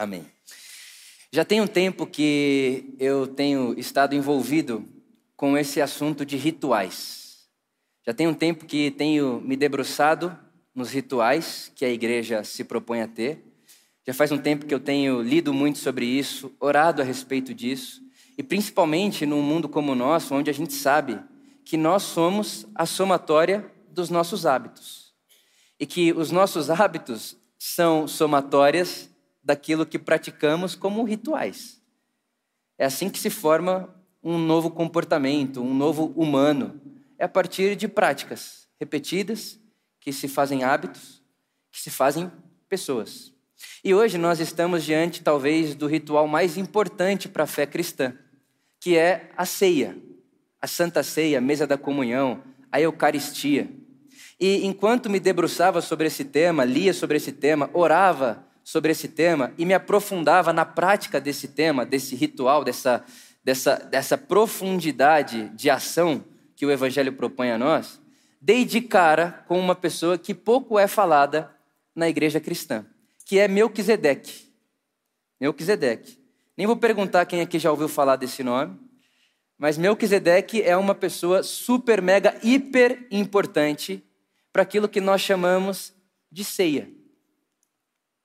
Amém. Já tem um tempo que eu tenho estado envolvido com esse assunto de rituais. Já tem um tempo que tenho me debruçado nos rituais que a igreja se propõe a ter. Já faz um tempo que eu tenho lido muito sobre isso, orado a respeito disso, e principalmente num mundo como o nosso, onde a gente sabe que nós somos a somatória dos nossos hábitos. E que os nossos hábitos são somatórias daquilo que praticamos como rituais. É assim que se forma um novo comportamento, um novo humano. É a partir de práticas repetidas, que se fazem hábitos, que se fazem pessoas. E hoje nós estamos diante, talvez, do ritual mais importante para a fé cristã, que é a ceia, a Santa Ceia, a mesa da comunhão, a Eucaristia. E enquanto me debruçava sobre esse tema, lia sobre esse tema, orava sobre esse tema e me aprofundava na prática desse tema, desse ritual, dessa, dessa, dessa profundidade de ação que o Evangelho propõe a nós, dei de cara com uma pessoa que pouco é falada na igreja cristã, que é Melquisedeque. Melquisedeque. Nem vou perguntar quem aqui já ouviu falar desse nome, mas Melquisedeque é uma pessoa super, mega, hiper importante para aquilo que nós chamamos de ceia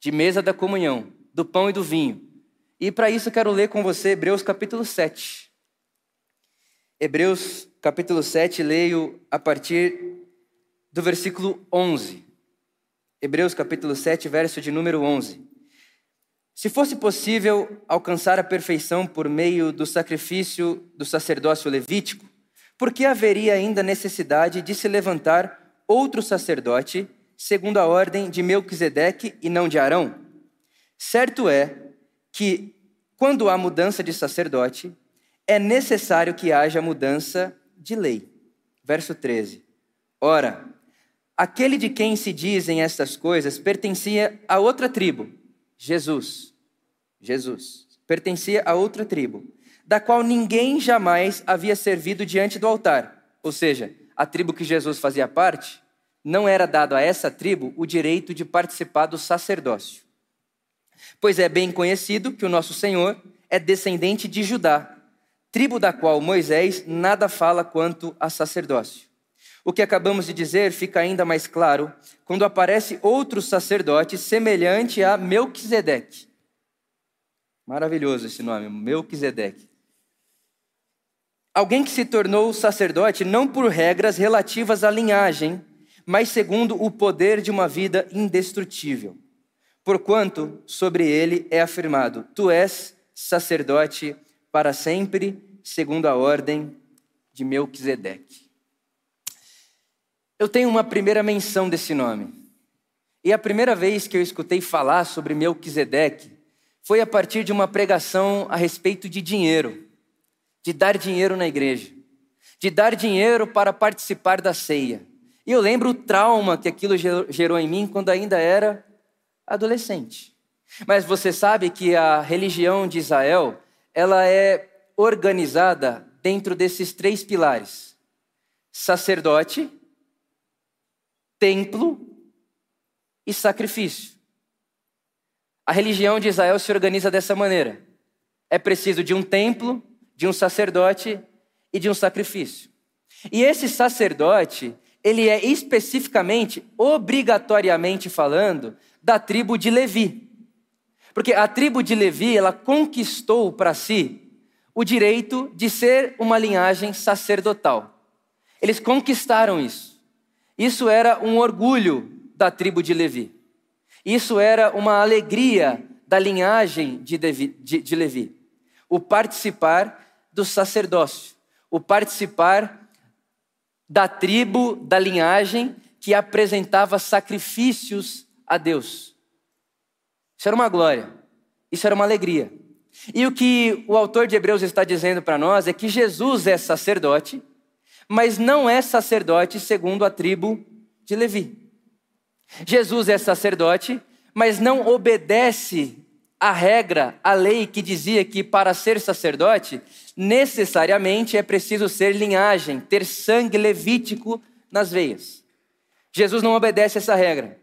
de mesa da comunhão, do pão e do vinho. E para isso eu quero ler com você Hebreus capítulo 7. Hebreus capítulo 7, leio a partir do versículo 11. Hebreus capítulo 7, verso de número 11. Se fosse possível alcançar a perfeição por meio do sacrifício do sacerdócio levítico, por que haveria ainda necessidade de se levantar outro sacerdote segundo a ordem de Melquisedeque e não de Arão? Certo é que, quando há mudança de sacerdote, é necessário que haja mudança de lei. Verso 13. Ora, aquele de quem se dizem estas coisas pertencia a outra tribo, Jesus. Jesus. Pertencia a outra tribo, da qual ninguém jamais havia servido diante do altar. Ou seja, a tribo que Jesus fazia parte não era dado a essa tribo o direito de participar do sacerdócio. Pois é bem conhecido que o nosso Senhor é descendente de Judá, tribo da qual Moisés nada fala quanto a sacerdócio. O que acabamos de dizer fica ainda mais claro quando aparece outro sacerdote semelhante a Melquisedeque. Maravilhoso esse nome, Melquisedeque. Alguém que se tornou sacerdote não por regras relativas à linhagem, mas segundo o poder de uma vida indestrutível. Porquanto sobre ele é afirmado: Tu és sacerdote para sempre, segundo a ordem de Melquisedeque. Eu tenho uma primeira menção desse nome. E a primeira vez que eu escutei falar sobre Melquisedeque foi a partir de uma pregação a respeito de dinheiro, de dar dinheiro na igreja, de dar dinheiro para participar da ceia. E eu lembro o trauma que aquilo gerou em mim quando ainda era adolescente. Mas você sabe que a religião de Israel, ela é organizada dentro desses três pilares: sacerdote, templo e sacrifício. A religião de Israel se organiza dessa maneira. É preciso de um templo, de um sacerdote e de um sacrifício. E esse sacerdote, ele é especificamente, obrigatoriamente falando, da tribo de Levi. Porque a tribo de Levi, ela conquistou para si o direito de ser uma linhagem sacerdotal. Eles conquistaram isso. Isso era um orgulho da tribo de Levi. Isso era uma alegria da linhagem de, Devi, de, de Levi. O participar do sacerdócio, o participar da tribo, da linhagem que apresentava sacrifícios a Deus. Isso era uma glória, isso era uma alegria. E o que o autor de Hebreus está dizendo para nós é que Jesus é sacerdote, mas não é sacerdote segundo a tribo de Levi. Jesus é sacerdote, mas não obedece a regra, a lei que dizia que para ser sacerdote, necessariamente é preciso ser linhagem, ter sangue levítico nas veias. Jesus não obedece essa regra.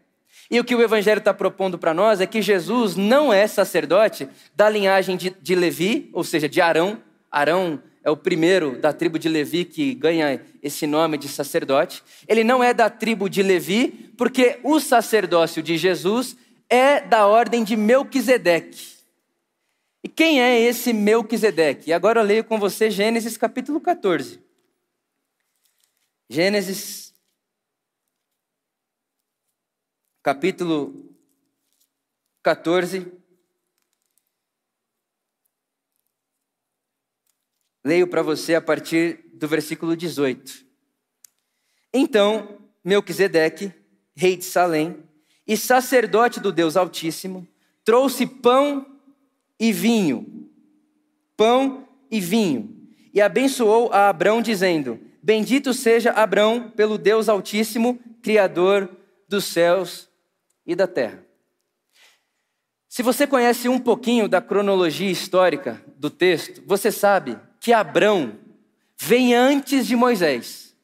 E o que o Evangelho está propondo para nós é que Jesus não é sacerdote da linhagem de, de Levi, ou seja, de Arão. Arão é o primeiro da tribo de Levi que ganha esse nome de sacerdote. Ele não é da tribo de Levi, porque o sacerdócio de Jesus é da ordem de Melquisedeque. E quem é esse Melquisedeque? E agora eu leio com você Gênesis capítulo 14. Gênesis capítulo 14. Leio para você a partir do versículo 18. Então, Melquisedeque, rei de Salém e sacerdote do Deus Altíssimo, trouxe pão e vinho. Pão e vinho. E abençoou a Abrão, dizendo: Bendito seja Abrão pelo Deus Altíssimo, Criador dos céus e da terra. Se você conhece um pouquinho da cronologia histórica do texto, você sabe que Abrão vem antes de Moisés,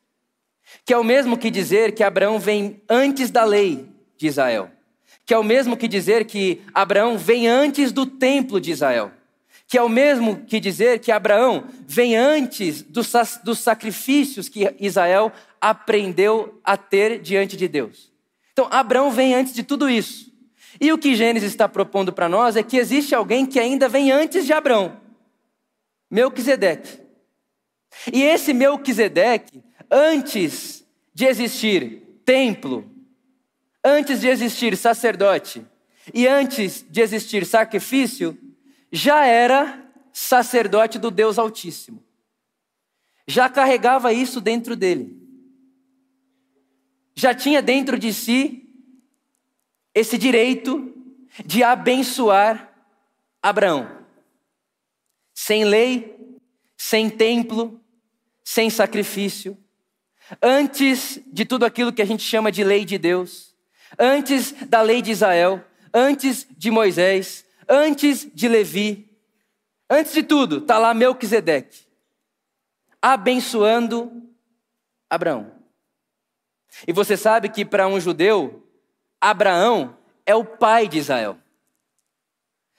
que é o mesmo que dizer que Abraão vem antes da lei de Israel, que é o mesmo que dizer que Abraão vem antes do templo de Israel, que é o mesmo que dizer que Abraão vem antes dos, dos sacrifícios que Israel aprendeu a ter diante de Deus. Então, Abraão vem antes de tudo isso. E o que Gênesis está propondo para nós é que existe alguém que ainda vem antes de Abraão. Melquisedeque. E esse Melquisedeque, antes de existir templo, antes de existir sacerdote e antes de existir sacrifício, já era sacerdote do Deus Altíssimo. Já carregava isso dentro dele. Já tinha dentro de si esse direito de abençoar Abraão sem lei, sem templo, sem sacrifício, antes de tudo aquilo que a gente chama de lei de Deus, antes da lei de Israel, antes de Moisés, antes de Levi, antes de tudo, está lá Melquisedeque, abençoando Abraão. E você sabe que para um judeu, Abraão é o pai de Israel.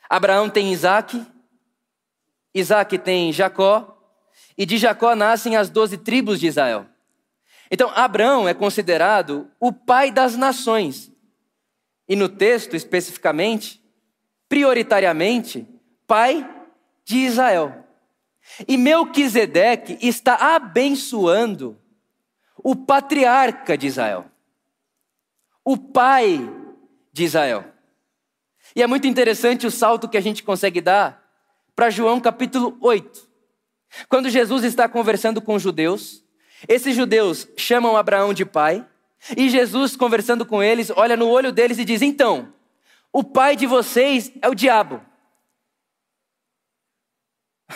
Abraão tem Isaac, Isaac tem Jacó, e de Jacó nascem as doze tribos de Israel. Então, Abraão é considerado o pai das nações. E no texto, especificamente, prioritariamente, pai de Israel. E Melquisedeque está abençoando o patriarca de Israel, o pai de Israel. E é muito interessante o salto que a gente consegue dar para João capítulo 8. Quando Jesus está conversando com os judeus, esses judeus chamam Abraão de pai, e Jesus, conversando com eles, olha no olho deles e diz: Então, o pai de vocês é o diabo.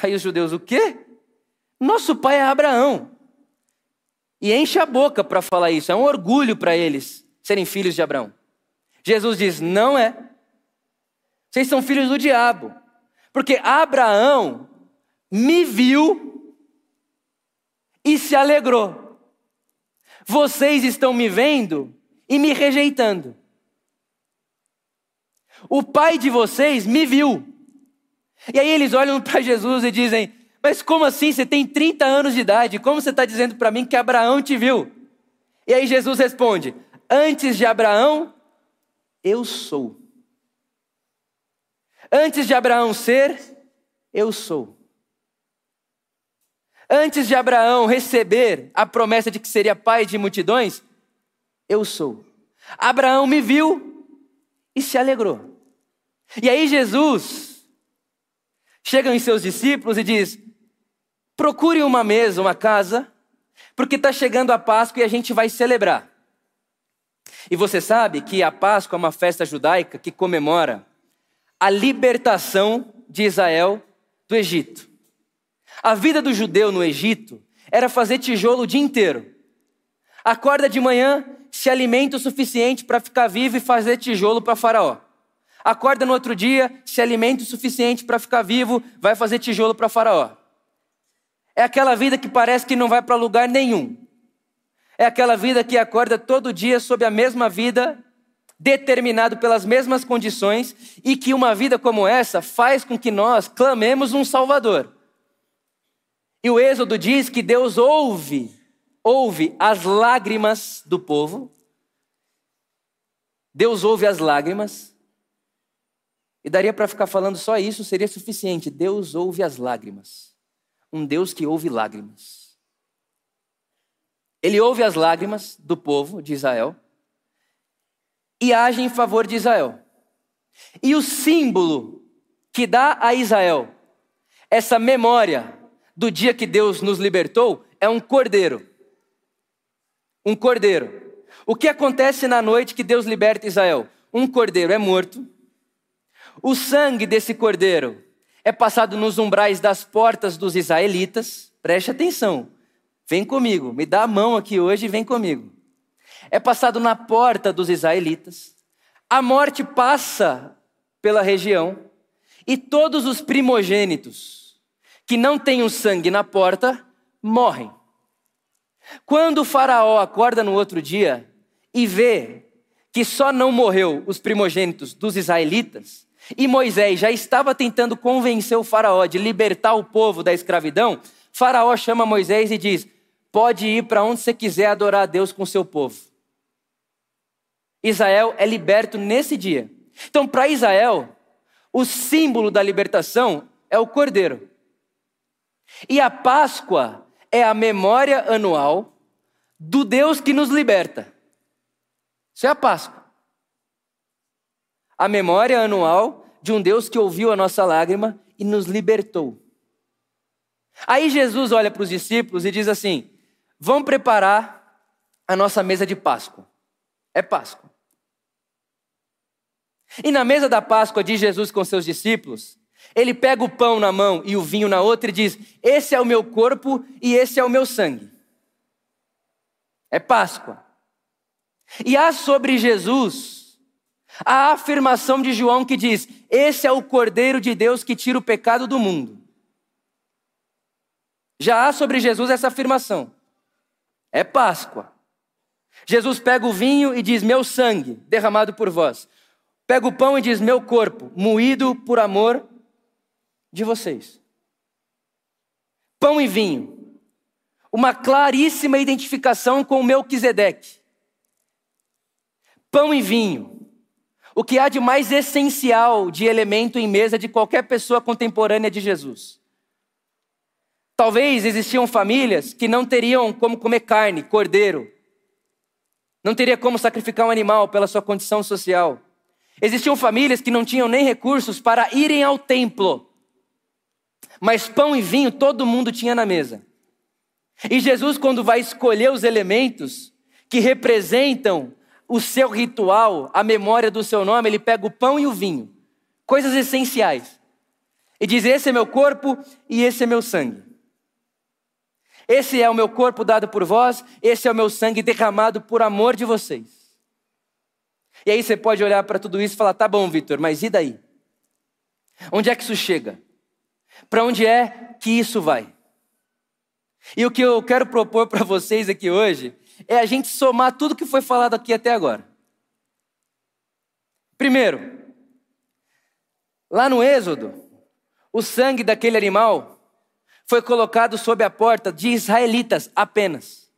Aí os judeus, o quê? Nosso pai é Abraão. E enche a boca para falar isso, é um orgulho para eles serem filhos de Abraão. Jesus diz: Não é. Vocês são filhos do diabo. Porque Abraão me viu e se alegrou. Vocês estão me vendo e me rejeitando. O pai de vocês me viu. E aí eles olham para Jesus e dizem: Mas como assim? Você tem 30 anos de idade. Como você está dizendo para mim que Abraão te viu? E aí Jesus responde: Antes de Abraão, eu sou. Antes de Abraão ser, eu sou. Antes de Abraão receber a promessa de que seria pai de multidões, eu sou. Abraão me viu e se alegrou. E aí Jesus chega em seus discípulos e diz: procure uma mesa, uma casa, porque está chegando a Páscoa e a gente vai celebrar. E você sabe que a Páscoa é uma festa judaica que comemora a libertação de Israel do Egito. A vida do judeu no Egito era fazer tijolo o dia inteiro. Acorda de manhã, se alimenta o suficiente para ficar vivo e fazer tijolo para Faraó. Acorda no outro dia, se alimenta o suficiente para ficar vivo, vai fazer tijolo para Faraó. É aquela vida que parece que não vai para lugar nenhum. É aquela vida que acorda todo dia sob a mesma vida, determinado pelas mesmas condições e que uma vida como essa faz com que nós clamemos um Salvador. E o Êxodo diz que Deus ouve, ouve as lágrimas do povo. Deus ouve as lágrimas. E daria para ficar falando só isso, seria suficiente. Deus ouve as lágrimas. Um Deus que ouve lágrimas. Ele ouve as lágrimas do povo de Israel e age em favor de Israel. E o símbolo que dá a Israel essa memória do dia que Deus nos libertou é um cordeiro. Um cordeiro. O que acontece na noite que Deus liberta Israel? Um cordeiro é morto. O sangue desse cordeiro é passado nos umbrais das portas dos israelitas. Preste atenção. Vem comigo. Me dá a mão aqui hoje e vem comigo. É passado na porta dos israelitas. A morte passa pela região e todos os primogênitos que não o sangue na porta morrem. Quando o Faraó acorda no outro dia e vê que só não morreu os primogênitos dos israelitas, e Moisés já estava tentando convencer o Faraó de libertar o povo da escravidão, Faraó chama Moisés e diz: Pode ir para onde você quiser adorar a Deus com seu povo. Israel é liberto nesse dia. Então, para Israel, o símbolo da libertação é o cordeiro. E a Páscoa é a memória anual do Deus que nos liberta. Isso é a Páscoa. A memória anual de um Deus que ouviu a nossa lágrima e nos libertou. Aí Jesus olha para os discípulos e diz assim: Vão preparar a nossa mesa de Páscoa. É Páscoa. E na mesa da Páscoa de Jesus com seus discípulos, ele pega o pão na mão e o vinho na outra e diz: Esse é o meu corpo e esse é o meu sangue. É Páscoa. E há sobre Jesus a afirmação de João que diz: Esse é o Cordeiro de Deus que tira o pecado do mundo. Já há sobre Jesus essa afirmação. É Páscoa. Jesus pega o vinho e diz: Meu sangue derramado por vós. Pega o pão e diz: Meu corpo, moído por amor de vocês. Pão e vinho. Uma claríssima identificação com o Melquisedeque. Pão e vinho. O que há de mais essencial de elemento em mesa de qualquer pessoa contemporânea de Jesus. Talvez existiam famílias que não teriam como comer carne, cordeiro. Não teria como sacrificar um animal pela sua condição social. Existiam famílias que não tinham nem recursos para irem ao templo mas pão e vinho todo mundo tinha na mesa. E Jesus, quando vai escolher os elementos que representam o seu ritual, a memória do seu nome, ele pega o pão e o vinho, coisas essenciais, e diz: Esse é meu corpo e esse é meu sangue. Esse é o meu corpo dado por vós, esse é o meu sangue derramado por amor de vocês. E aí você pode olhar para tudo isso e falar: tá bom, Vitor, mas e daí? Onde é que isso chega? Para onde é que isso vai? E o que eu quero propor para vocês aqui hoje é a gente somar tudo que foi falado aqui até agora. Primeiro, lá no Êxodo, o sangue daquele animal foi colocado sob a porta de israelitas apenas.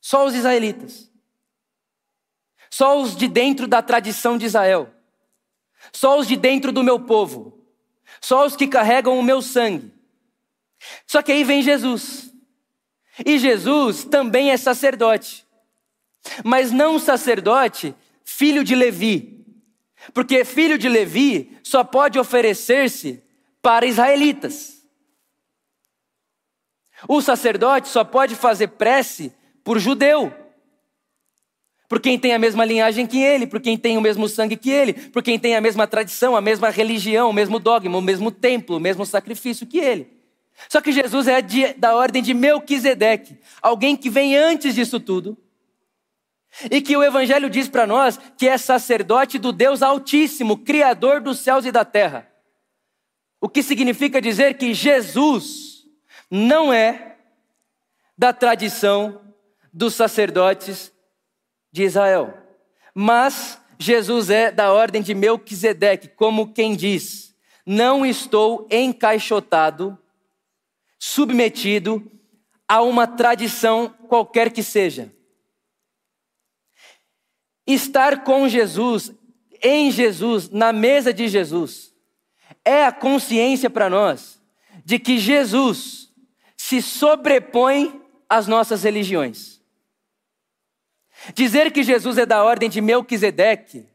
Só os israelitas. Só os de dentro da tradição de Israel. Só os de dentro do meu povo só os que carregam o meu sangue. Só que aí vem Jesus. E Jesus também é sacerdote. Mas não sacerdote, filho de Levi. Porque filho de Levi só pode oferecer-se para israelitas. O sacerdote só pode fazer prece por judeu por quem tem a mesma linhagem que ele, por quem tem o mesmo sangue que ele, por quem tem a mesma tradição, a mesma religião, o mesmo dogma, o mesmo templo, o mesmo sacrifício que ele. Só que Jesus é de, da ordem de Melquisedeque, alguém que vem antes disso tudo. E que o Evangelho diz para nós que é sacerdote do Deus Altíssimo, Criador dos céus e da terra. O que significa dizer que Jesus não é da tradição dos sacerdotes de Israel. Mas Jesus é da ordem de Melquisedeque, como quem diz: Não estou encaixotado, submetido a uma tradição qualquer que seja. Estar com Jesus, em Jesus, na mesa de Jesus, é a consciência para nós de que Jesus se sobrepõe às nossas religiões. Dizer que Jesus é da ordem de Melquisedeque,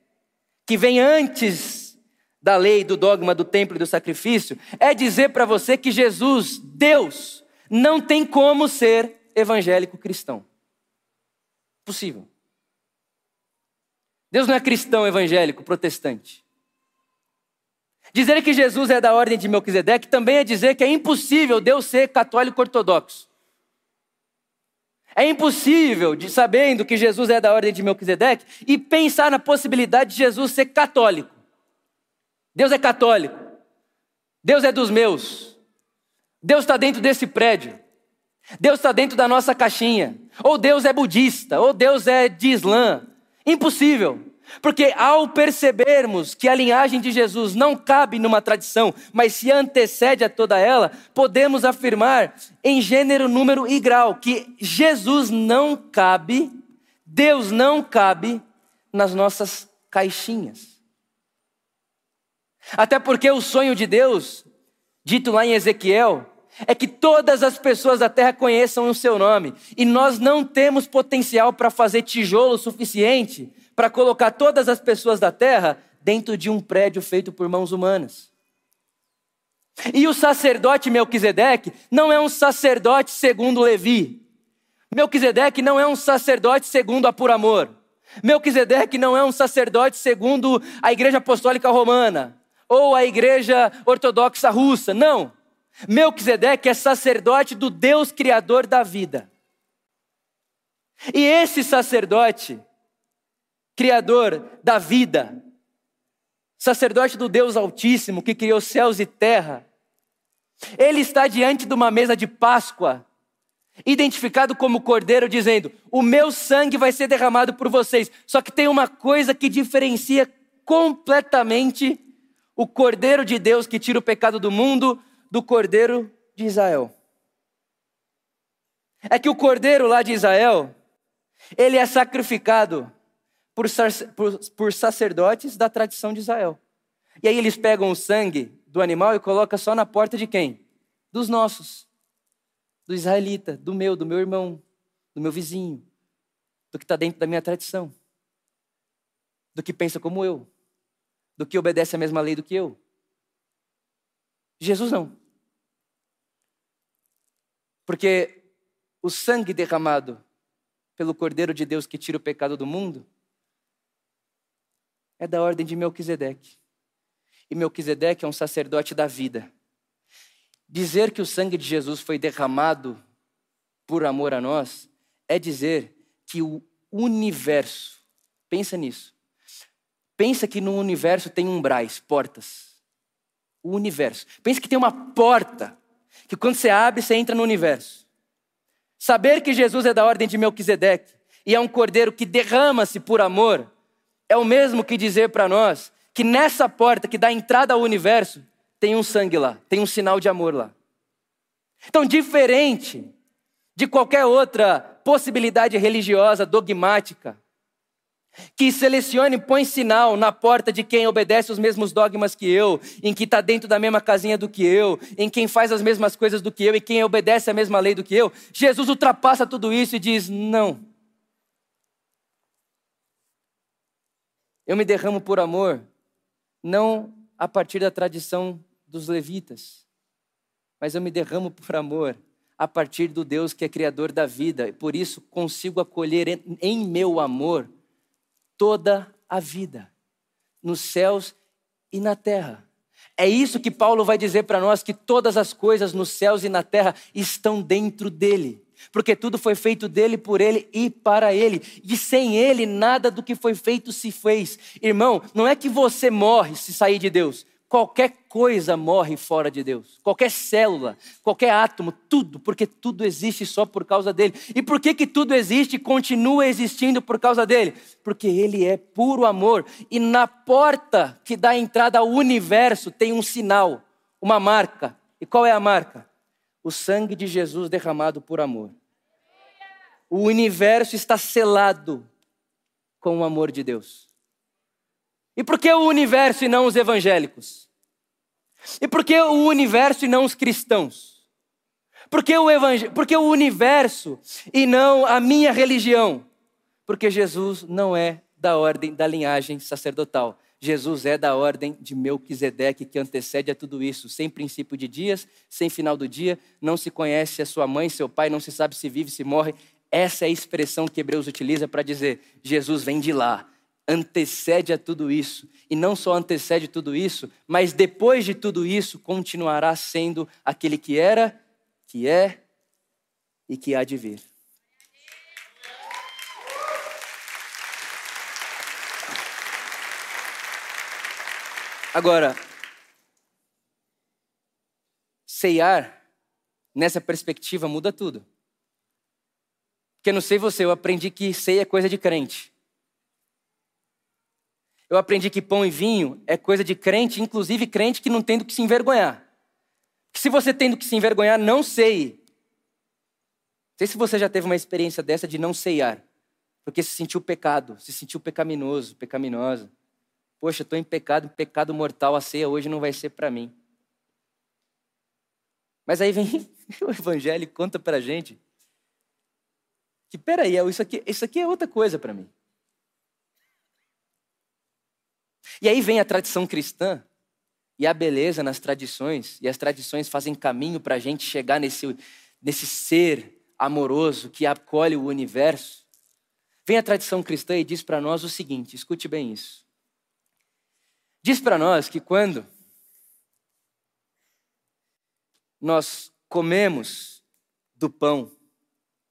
que vem antes da lei, do dogma do templo e do sacrifício, é dizer para você que Jesus, Deus, não tem como ser evangélico cristão. Possível. Deus não é cristão evangélico protestante. Dizer que Jesus é da ordem de Melquisedeque também é dizer que é impossível Deus ser católico ortodoxo. É impossível, de, sabendo que Jesus é da ordem de Melquisedeque, e pensar na possibilidade de Jesus ser católico. Deus é católico. Deus é dos meus. Deus está dentro desse prédio. Deus está dentro da nossa caixinha. Ou Deus é budista, ou Deus é de Islã. Impossível. Porque ao percebermos que a linhagem de Jesus não cabe numa tradição, mas se antecede a toda ela, podemos afirmar em gênero, número e grau que Jesus não cabe, Deus não cabe nas nossas caixinhas. Até porque o sonho de Deus, dito lá em Ezequiel, é que todas as pessoas da terra conheçam o seu nome. E nós não temos potencial para fazer tijolo suficiente para colocar todas as pessoas da terra dentro de um prédio feito por mãos humanas. E o sacerdote Melquisedeque não é um sacerdote segundo Levi. Melquisedeque não é um sacerdote segundo a por amor. Melquisedeque não é um sacerdote segundo a Igreja Apostólica Romana ou a Igreja Ortodoxa Russa. Não. Melquisedeque é sacerdote do Deus Criador da vida. E esse sacerdote, Criador da vida, sacerdote do Deus Altíssimo que criou céus e terra, ele está diante de uma mesa de Páscoa, identificado como cordeiro, dizendo: O meu sangue vai ser derramado por vocês. Só que tem uma coisa que diferencia completamente o cordeiro de Deus que tira o pecado do mundo do cordeiro de Israel. É que o cordeiro lá de Israel, ele é sacrificado por, por, por sacerdotes da tradição de Israel. E aí eles pegam o sangue do animal e colocam só na porta de quem? Dos nossos. Do israelita, do meu, do meu irmão, do meu vizinho, do que está dentro da minha tradição, do que pensa como eu, do que obedece a mesma lei do que eu. Jesus não. Porque o sangue derramado pelo Cordeiro de Deus que tira o pecado do mundo é da ordem de Melquisedeque. E Melquisedeque é um sacerdote da vida. Dizer que o sangue de Jesus foi derramado por amor a nós é dizer que o universo, pensa nisso. Pensa que no universo tem umbrais, portas. O universo. Pensa que tem uma porta que quando você abre, você entra no universo. Saber que Jesus é da ordem de Melquisedeque e é um cordeiro que derrama-se por amor é o mesmo que dizer para nós que nessa porta que dá entrada ao universo tem um sangue lá, tem um sinal de amor lá. Então, diferente de qualquer outra possibilidade religiosa dogmática, que selecione e põe sinal na porta de quem obedece os mesmos dogmas que eu, em que está dentro da mesma casinha do que eu, em quem faz as mesmas coisas do que eu e quem obedece a mesma lei do que eu. Jesus ultrapassa tudo isso e diz: não. Eu me derramo por amor, não a partir da tradição dos levitas, mas eu me derramo por amor a partir do Deus que é criador da vida, e por isso consigo acolher em meu amor toda a vida, nos céus e na terra. É isso que Paulo vai dizer para nós: que todas as coisas nos céus e na terra estão dentro dele porque tudo foi feito dele, por ele e para ele. E sem ele, nada do que foi feito se fez. Irmão, não é que você morre se sair de Deus. qualquer coisa morre fora de Deus. Qualquer célula, qualquer átomo, tudo, porque tudo existe só por causa dele. E por que que tudo existe e continua existindo por causa dele? Porque ele é puro amor. E na porta que dá entrada ao universo tem um sinal, uma marca. E qual é a marca? O sangue de Jesus derramado por amor. O universo está selado com o amor de Deus. E por que o universo e não os evangélicos? E por que o universo e não os cristãos? Por que o, evangel... por que o universo e não a minha religião? Porque Jesus não é da ordem da linhagem sacerdotal. Jesus é da ordem de Melquisedeque, que antecede a tudo isso. Sem princípio de dias, sem final do dia, não se conhece a sua mãe, seu pai, não se sabe se vive, se morre. Essa é a expressão que Hebreus utiliza para dizer: Jesus vem de lá antecede a tudo isso. E não só antecede tudo isso, mas depois de tudo isso continuará sendo aquele que era, que é e que há de vir. Agora, ceiar, nessa perspectiva, muda tudo. Porque não sei você, eu aprendi que ceia é coisa de crente. Eu aprendi que pão e vinho é coisa de crente, inclusive crente que não tem do que se envergonhar. Que se você tem do que se envergonhar, não sei. Não sei se você já teve uma experiência dessa de não ceiar, porque se sentiu pecado, se sentiu pecaminoso, pecaminosa. Poxa, estou em pecado, pecado mortal, a ceia hoje não vai ser para mim. Mas aí vem o evangelho e conta para a gente que, peraí, isso aqui, isso aqui é outra coisa para mim. E aí vem a tradição cristã e a beleza nas tradições, e as tradições fazem caminho para a gente chegar nesse, nesse ser amoroso que acolhe o universo. Vem a tradição cristã e diz para nós o seguinte: escute bem isso. Diz para nós que quando nós comemos do pão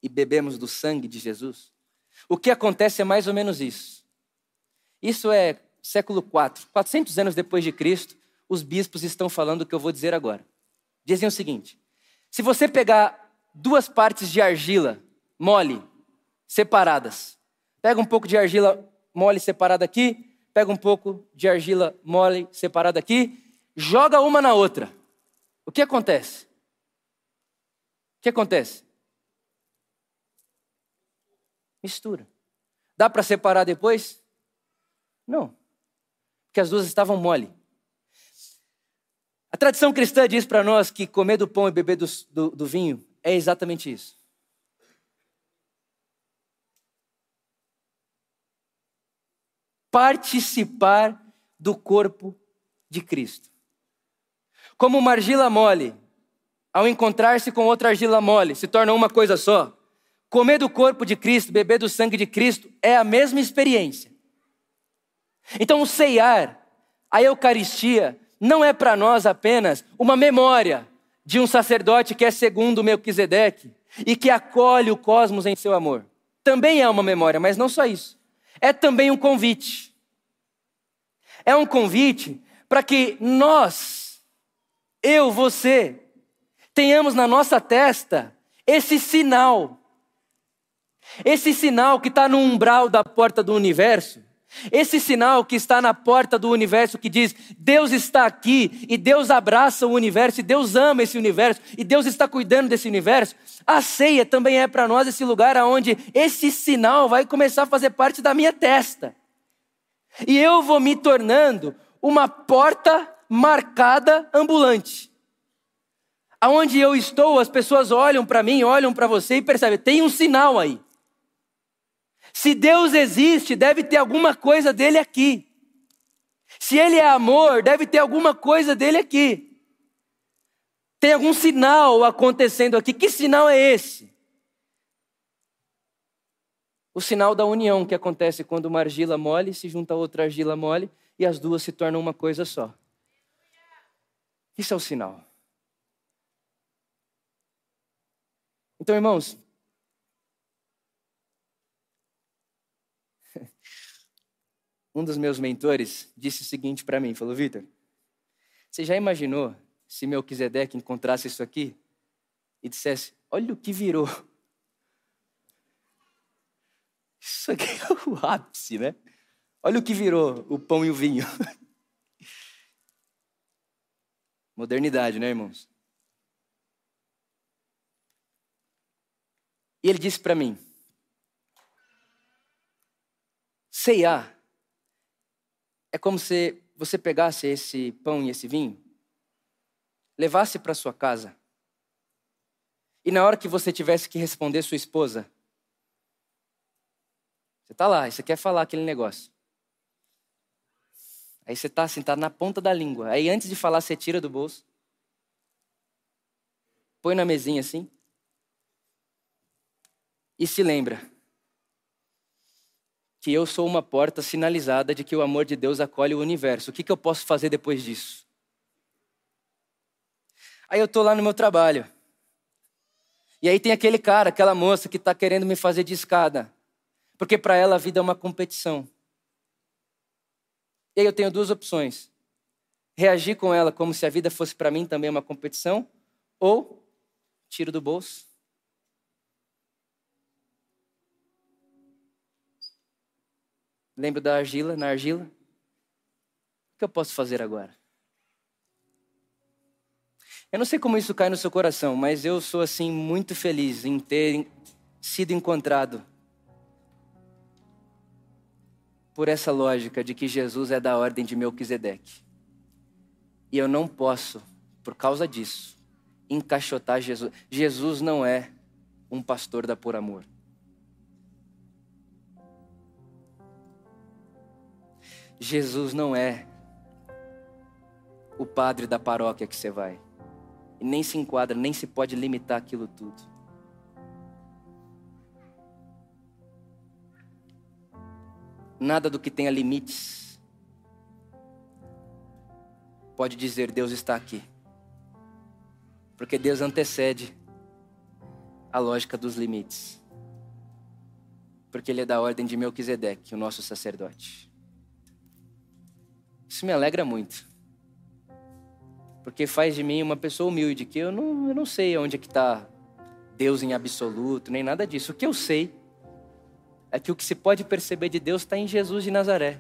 e bebemos do sangue de Jesus, o que acontece é mais ou menos isso. Isso é século IV, 400 anos depois de Cristo, os bispos estão falando o que eu vou dizer agora. Dizem o seguinte: se você pegar duas partes de argila mole, separadas, pega um pouco de argila mole separada aqui, pega um pouco de argila mole separada aqui, joga uma na outra. O que acontece? O que acontece? Mistura. Dá para separar depois? Não porque as duas estavam mole. A tradição cristã diz para nós que comer do pão e beber do, do, do vinho é exatamente isso. Participar do corpo de Cristo. Como uma argila mole, ao encontrar-se com outra argila mole, se torna uma coisa só. Comer do corpo de Cristo, beber do sangue de Cristo é a mesma experiência. Então, o ceiar, a Eucaristia, não é para nós apenas uma memória de um sacerdote que é segundo Melquisedeque e que acolhe o cosmos em seu amor. Também é uma memória, mas não só isso. É também um convite. É um convite para que nós, eu, você, tenhamos na nossa testa esse sinal. Esse sinal que está no umbral da porta do universo esse sinal que está na porta do universo que diz: Deus está aqui e Deus abraça o universo, e Deus ama esse universo, e Deus está cuidando desse universo. A ceia também é para nós esse lugar onde esse sinal vai começar a fazer parte da minha testa. E eu vou me tornando uma porta marcada ambulante. Aonde eu estou, as pessoas olham para mim, olham para você e percebem, tem um sinal aí. Se Deus existe, deve ter alguma coisa dele aqui. Se ele é amor, deve ter alguma coisa dele aqui. Tem algum sinal acontecendo aqui. Que sinal é esse? O sinal da união que acontece quando uma argila mole se junta a outra argila mole e as duas se tornam uma coisa só. Isso é o sinal. Então, irmãos, Um dos meus mentores disse o seguinte para mim, falou: "Vitor, Você já imaginou se Melquisedeque encontrasse isso aqui e dissesse: Olha o que virou. Isso aqui é o ápice, né? Olha o que virou o pão e o vinho. Modernidade, né, irmãos? E ele disse para mim: Ceiar é como se você pegasse esse pão e esse vinho, levasse para sua casa, e na hora que você tivesse que responder sua esposa, você está lá, você quer falar aquele negócio. Aí você está sentado na ponta da língua. Aí antes de falar, você tira do bolso. Põe na mesinha assim. E se lembra que eu sou uma porta sinalizada de que o amor de Deus acolhe o universo. O que, que eu posso fazer depois disso? Aí eu estou lá no meu trabalho. E aí tem aquele cara, aquela moça que está querendo me fazer de escada. Porque para ela a vida é uma competição. E aí eu tenho duas opções: reagir com ela como se a vida fosse para mim também uma competição, ou tiro do bolso. Lembro da argila, na argila. O que eu posso fazer agora? Eu não sei como isso cai no seu coração, mas eu sou assim muito feliz em ter sido encontrado por essa lógica de que Jesus é da ordem de Melquisedeque. E eu não posso, por causa disso, encaixotar Jesus. Jesus não é um pastor da por amor. Jesus não é o padre da paróquia que você vai. E nem se enquadra, nem se pode limitar aquilo tudo. Nada do que tenha limites pode dizer Deus está aqui. Porque Deus antecede a lógica dos limites. Porque Ele é da ordem de Melquisedeque, o nosso sacerdote. Isso me alegra muito. Porque faz de mim uma pessoa humilde, que eu não, eu não sei onde é que está Deus em absoluto, nem nada disso. O que eu sei é que o que se pode perceber de Deus está em Jesus de Nazaré.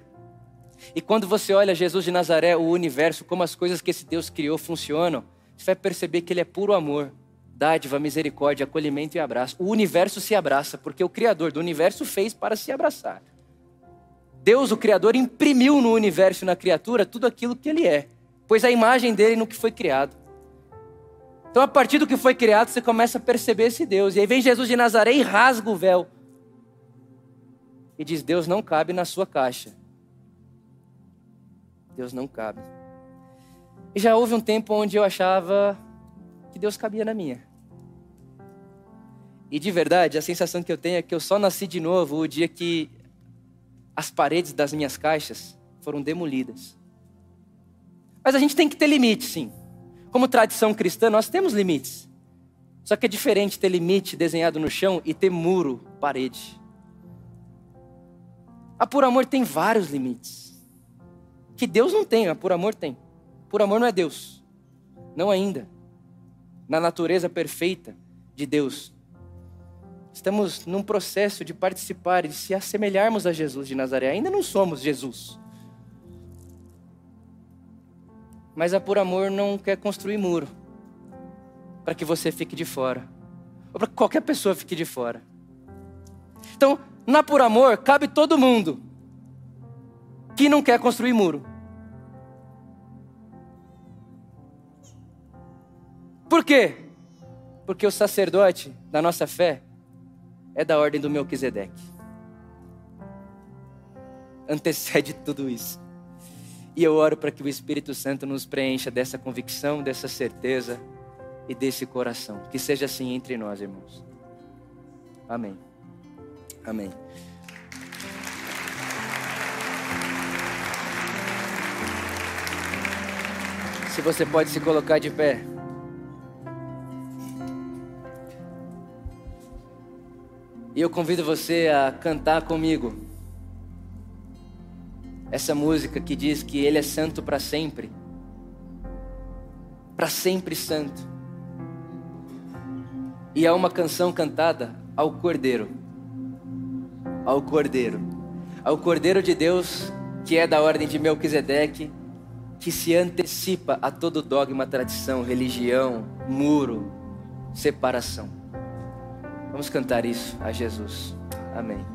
E quando você olha Jesus de Nazaré, o universo, como as coisas que esse Deus criou funcionam, você vai perceber que ele é puro amor, dádiva, misericórdia, acolhimento e abraço. O universo se abraça, porque o Criador do universo fez para se abraçar. Deus, o Criador, imprimiu no universo e na criatura tudo aquilo que ele é, pois a imagem dele no que foi criado. Então, a partir do que foi criado, você começa a perceber esse Deus. E aí vem Jesus de Nazaré e rasga o véu e diz: Deus não cabe na sua caixa. Deus não cabe. E já houve um tempo onde eu achava que Deus cabia na minha. E de verdade, a sensação que eu tenho é que eu só nasci de novo o dia que as paredes das minhas caixas foram demolidas. Mas a gente tem que ter limite, sim. Como tradição cristã, nós temos limites. Só que é diferente ter limite desenhado no chão e ter muro, parede. A por amor tem vários limites. Que Deus não tem, a por amor tem. Por amor não é Deus. Não ainda. Na natureza perfeita de Deus. Estamos num processo de participar e de se assemelharmos a Jesus de Nazaré. Ainda não somos Jesus. Mas a por amor não quer construir muro para que você fique de fora. Ou para que qualquer pessoa fique de fora. Então, na por amor, cabe todo mundo que não quer construir muro. Por quê? Porque o sacerdote da nossa fé é da ordem do Melquisedeque. Antecede tudo isso. E eu oro para que o Espírito Santo nos preencha dessa convicção, dessa certeza e desse coração. Que seja assim entre nós, irmãos. Amém. Amém. Se você pode se colocar de pé. E eu convido você a cantar comigo essa música que diz que Ele é santo para sempre. para sempre santo. E há uma canção cantada ao Cordeiro. Ao Cordeiro. Ao Cordeiro de Deus, que é da ordem de Melquisedeque, que se antecipa a todo dogma, tradição, religião, muro, separação. Vamos cantar isso a Jesus. Amém.